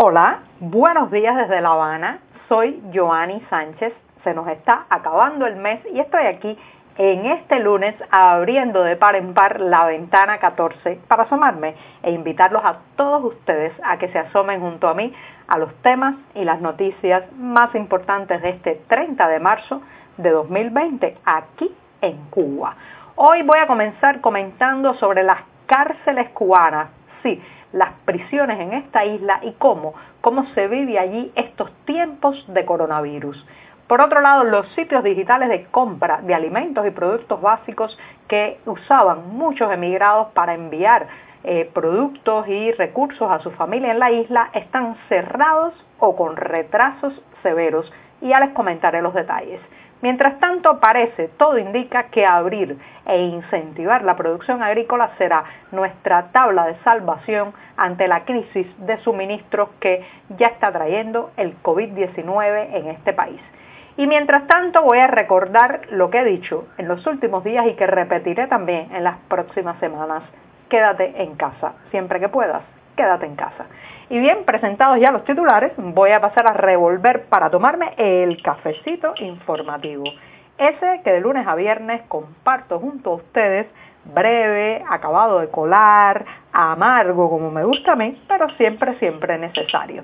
Hola, buenos días desde La Habana. Soy Joanny Sánchez. Se nos está acabando el mes y estoy aquí en este lunes abriendo de par en par la ventana 14 para asomarme e invitarlos a todos ustedes a que se asomen junto a mí a los temas y las noticias más importantes de este 30 de marzo de 2020 aquí en Cuba. Hoy voy a comenzar comentando sobre las cárceles cubanas. Sí, las prisiones en esta isla y cómo, cómo se vive allí estos tiempos de coronavirus. Por otro lado, los sitios digitales de compra de alimentos y productos básicos que usaban muchos emigrados para enviar eh, productos y recursos a su familia en la isla están cerrados o con retrasos severos. Y ya les comentaré los detalles. Mientras tanto, parece, todo indica que abrir e incentivar la producción agrícola será nuestra tabla de salvación ante la crisis de suministros que ya está trayendo el COVID-19 en este país. Y mientras tanto voy a recordar lo que he dicho en los últimos días y que repetiré también en las próximas semanas. Quédate en casa, siempre que puedas, quédate en casa. Y bien, presentados ya los titulares, voy a pasar a revolver para tomarme el cafecito informativo. Ese que de lunes a viernes comparto junto a ustedes, breve, acabado de colar, amargo como me gusta a mí, pero siempre, siempre necesario.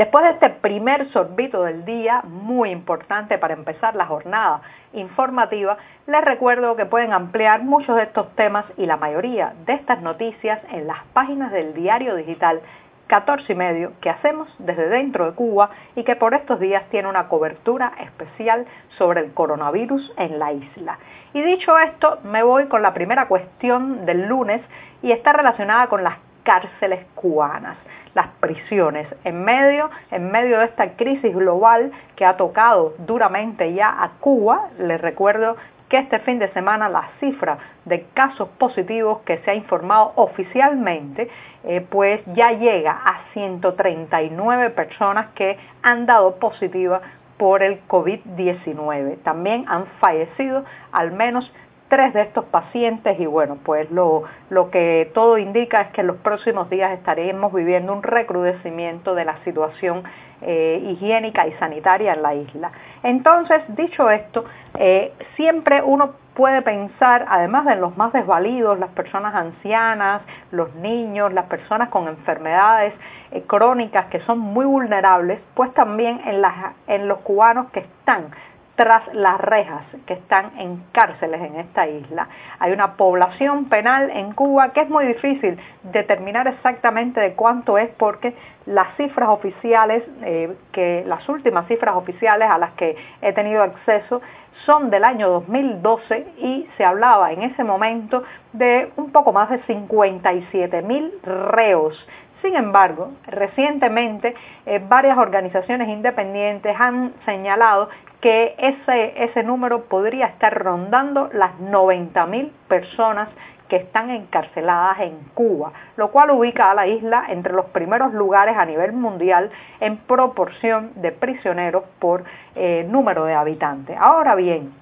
Después de este primer sorbito del día, muy importante para empezar la jornada informativa, les recuerdo que pueden ampliar muchos de estos temas y la mayoría de estas noticias en las páginas del diario digital 14 y medio que hacemos desde dentro de Cuba y que por estos días tiene una cobertura especial sobre el coronavirus en la isla. Y dicho esto, me voy con la primera cuestión del lunes y está relacionada con las cárceles cubanas las prisiones. En medio, en medio de esta crisis global que ha tocado duramente ya a Cuba, les recuerdo que este fin de semana la cifra de casos positivos que se ha informado oficialmente, eh, pues ya llega a 139 personas que han dado positiva por el COVID-19. También han fallecido al menos tres de estos pacientes y bueno, pues lo, lo que todo indica es que en los próximos días estaremos viviendo un recrudecimiento de la situación eh, higiénica y sanitaria en la isla. Entonces, dicho esto, eh, siempre uno puede pensar, además de los más desvalidos, las personas ancianas, los niños, las personas con enfermedades eh, crónicas que son muy vulnerables, pues también en, los cubanos que están tras las rejas que están en cárceles en esta isla. Hay una población penal en Cuba que es muy difícil determinar exactamente de cuánto es porque las cifras oficiales, eh, que las últimas cifras oficiales a las que he tenido acceso son del año 2012 y se hablaba en ese momento de un poco más de 57 mil reos sin embargo, recientemente eh, varias organizaciones independientes han señalado que ese, ese número podría estar rondando las 90.000 personas que están encarceladas en Cuba, lo cual ubica a la isla entre los primeros lugares a nivel mundial en proporción de prisioneros por eh, número de habitantes. Ahora bien,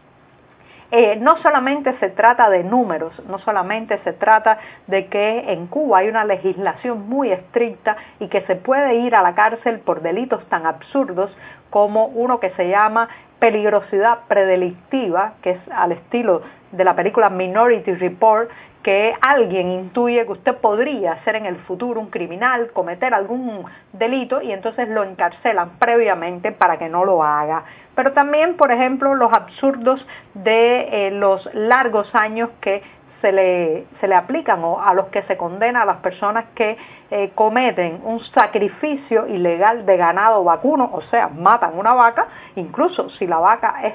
eh, no solamente se trata de números, no solamente se trata de que en Cuba hay una legislación muy estricta y que se puede ir a la cárcel por delitos tan absurdos como uno que se llama peligrosidad predelictiva, que es al estilo de la película Minority Report, que alguien intuye que usted podría ser en el futuro un criminal, cometer algún delito y entonces lo encarcelan previamente para que no lo haga. Pero también, por ejemplo, los absurdos de eh, los largos años que se le, se le aplican o a los que se condena a las personas que eh, cometen un sacrificio ilegal de ganado vacuno, o sea, matan una vaca, incluso si la vaca es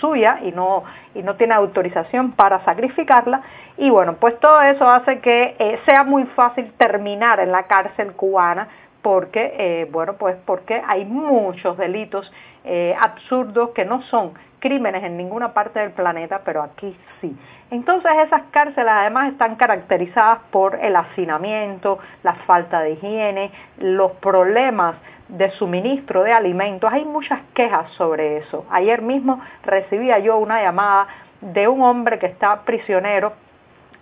suya y no, y no tiene autorización para sacrificarla. Y bueno, pues todo eso hace que eh, sea muy fácil terminar en la cárcel cubana porque, eh, bueno, pues porque hay muchos delitos absurdos que no son crímenes en ninguna parte del planeta, pero aquí sí. Entonces esas cárceles además están caracterizadas por el hacinamiento, la falta de higiene, los problemas de suministro de alimentos. Hay muchas quejas sobre eso. Ayer mismo recibía yo una llamada de un hombre que está prisionero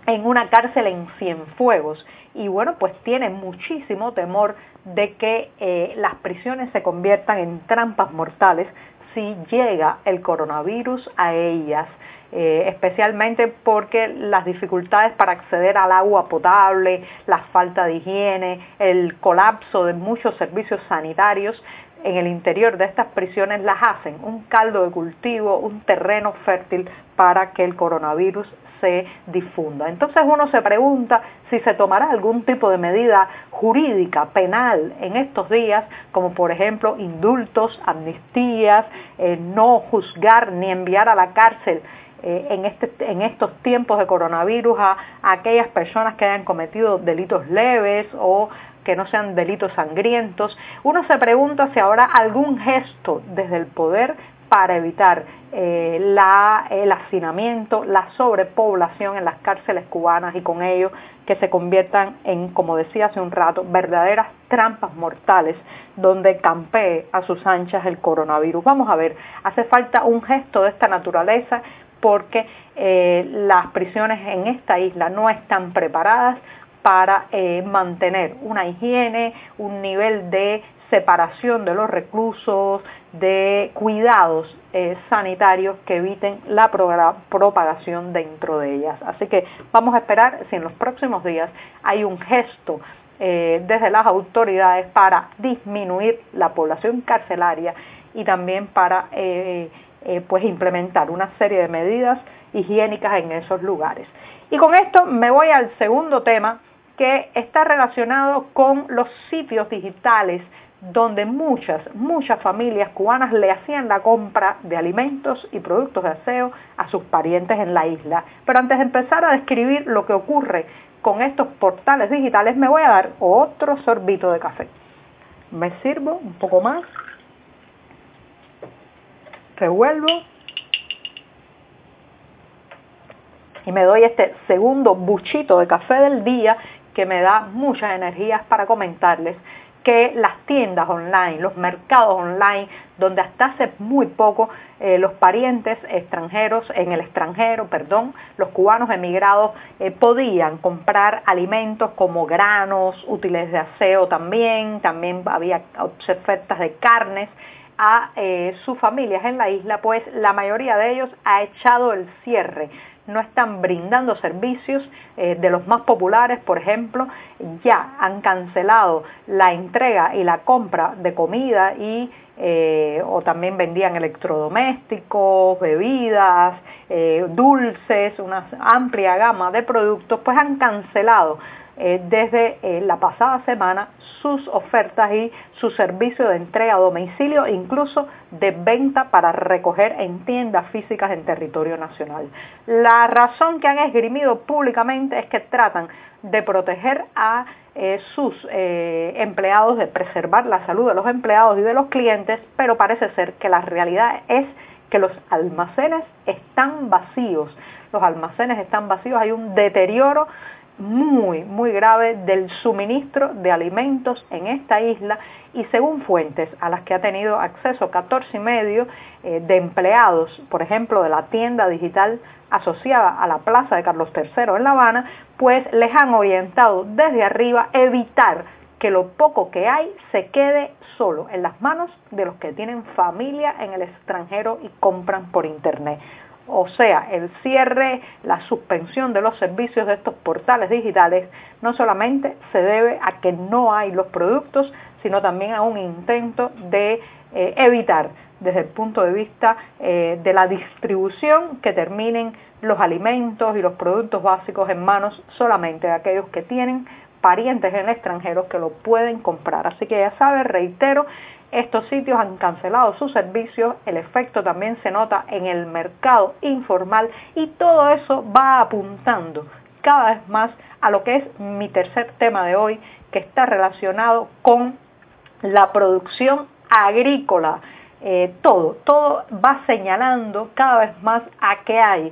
en una cárcel en Cienfuegos y bueno, pues tiene muchísimo temor de que eh, las prisiones se conviertan en trampas mortales si llega el coronavirus a ellas. Eh, especialmente porque las dificultades para acceder al agua potable, la falta de higiene, el colapso de muchos servicios sanitarios en el interior de estas prisiones las hacen un caldo de cultivo, un terreno fértil para que el coronavirus se difunda. Entonces uno se pregunta si se tomará algún tipo de medida jurídica, penal en estos días, como por ejemplo indultos, amnistías, eh, no juzgar ni enviar a la cárcel eh, en, este, en estos tiempos de coronavirus a, a aquellas personas que hayan cometido delitos leves o que no sean delitos sangrientos. Uno se pregunta si habrá algún gesto desde el poder para evitar eh, el hacinamiento, la sobrepoblación en las cárceles cubanas y con ello que se conviertan en, como decía hace un rato, verdaderas trampas mortales donde campee a sus anchas el coronavirus. Vamos a ver, hace falta un gesto de esta naturaleza porque eh, las prisiones en esta isla no están preparadas para eh, mantener una higiene, un nivel de separación de los reclusos, de cuidados eh, sanitarios que eviten la propagación dentro de ellas. Así que vamos a esperar si en los próximos días hay un gesto eh, desde las autoridades para disminuir la población carcelaria y también para pues implementar una serie de medidas higiénicas en esos lugares. Y con esto me voy al segundo tema que está relacionado con los sitios digitales donde muchas, muchas familias cubanas le hacían la compra de alimentos y productos de aseo a sus parientes en la isla. Pero antes de empezar a describir lo que ocurre con estos portales digitales, me voy a dar otro sorbito de café. Me sirvo un poco más, revuelvo y me doy este segundo buchito de café del día que me da muchas energías para comentarles que las tiendas online, los mercados online, donde hasta hace muy poco eh, los parientes extranjeros, en el extranjero, perdón, los cubanos emigrados eh, podían comprar alimentos como granos, útiles de aseo también, también había ofertas de carnes a eh, sus familias en la isla, pues la mayoría de ellos ha echado el cierre no están brindando servicios eh, de los más populares, por ejemplo, ya han cancelado la entrega y la compra de comida y eh, o también vendían electrodomésticos, bebidas, eh, dulces, una amplia gama de productos, pues han cancelado desde la pasada semana sus ofertas y su servicio de entrega a domicilio, incluso de venta para recoger en tiendas físicas en territorio nacional. La razón que han esgrimido públicamente es que tratan de proteger a eh, sus eh, empleados, de preservar la salud de los empleados y de los clientes, pero parece ser que la realidad es que los almacenes están vacíos. Los almacenes están vacíos, hay un deterioro muy, muy grave del suministro de alimentos en esta isla y según fuentes a las que ha tenido acceso 14 y medio eh, de empleados, por ejemplo, de la tienda digital asociada a la Plaza de Carlos III en La Habana, pues les han orientado desde arriba evitar que lo poco que hay se quede solo en las manos de los que tienen familia en el extranjero y compran por internet. O sea, el cierre, la suspensión de los servicios de estos portales digitales no solamente se debe a que no hay los productos, sino también a un intento de eh, evitar desde el punto de vista eh, de la distribución que terminen los alimentos y los productos básicos en manos solamente de aquellos que tienen parientes en extranjeros que lo pueden comprar. Así que ya sabes, reitero, estos sitios han cancelado sus servicios, el efecto también se nota en el mercado informal y todo eso va apuntando cada vez más a lo que es mi tercer tema de hoy, que está relacionado con la producción agrícola. Eh, todo, todo va señalando cada vez más a qué hay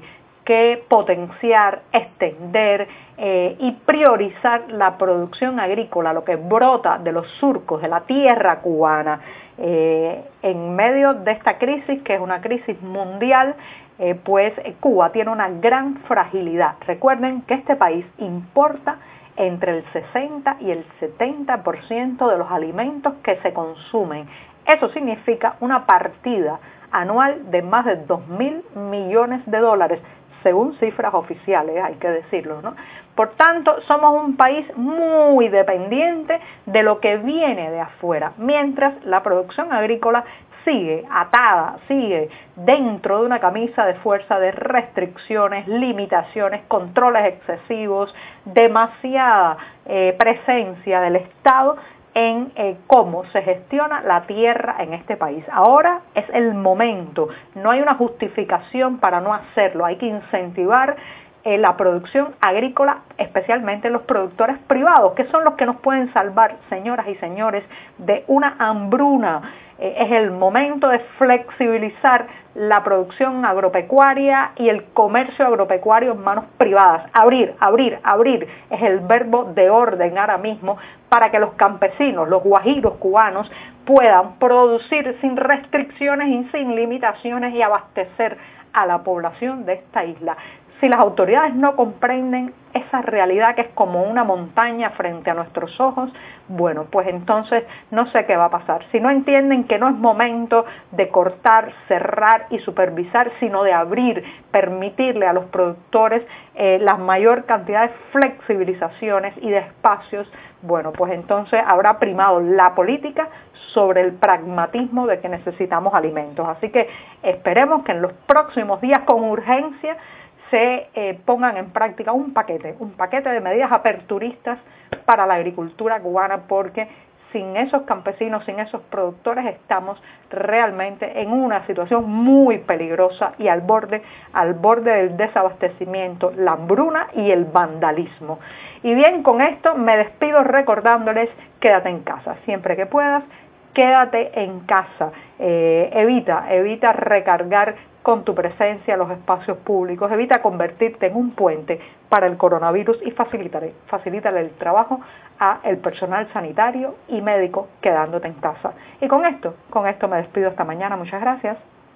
potenciar, extender eh, y priorizar la producción agrícola, lo que brota de los surcos de la tierra cubana. Eh, en medio de esta crisis, que es una crisis mundial, eh, pues Cuba tiene una gran fragilidad. Recuerden que este país importa entre el 60 y el 70% de los alimentos que se consumen. Eso significa una partida anual de más de 2 mil millones de dólares, según cifras oficiales, hay que decirlo, ¿no? Por tanto, somos un país muy dependiente de lo que viene de afuera, mientras la producción agrícola sigue atada, sigue dentro de una camisa de fuerza de restricciones, limitaciones, controles excesivos, demasiada eh, presencia del Estado en eh, cómo se gestiona la tierra en este país. Ahora es el momento, no hay una justificación para no hacerlo, hay que incentivar eh, la producción agrícola, especialmente los productores privados, que son los que nos pueden salvar, señoras y señores, de una hambruna. Eh, es el momento de flexibilizar la producción agropecuaria y el comercio agropecuario en manos privadas. Abrir, abrir, abrir es el verbo de orden ahora mismo para que los campesinos, los guajiros cubanos, puedan producir sin restricciones y sin limitaciones y abastecer a la población de esta isla. Si las autoridades no comprenden esa realidad que es como una montaña frente a nuestros ojos, bueno, pues entonces no sé qué va a pasar. Si no entienden que no es momento de cortar, cerrar y supervisar, sino de abrir, permitirle a los productores eh, la mayor cantidad de flexibilizaciones y de espacios, bueno, pues entonces habrá primado la política sobre el pragmatismo de que necesitamos alimentos. Así que esperemos que en los próximos días con urgencia se eh, pongan en práctica un paquete, un paquete de medidas aperturistas para la agricultura cubana, porque sin esos campesinos, sin esos productores, estamos realmente en una situación muy peligrosa y al borde, al borde del desabastecimiento, la hambruna y el vandalismo. Y bien, con esto me despido recordándoles, quédate en casa, siempre que puedas, quédate en casa, eh, evita, evita recargar con tu presencia en los espacios públicos, evita convertirte en un puente para el coronavirus y facilítale, facilítale el trabajo a el personal sanitario y médico quedándote en casa. Y con esto, con esto me despido esta mañana. Muchas gracias.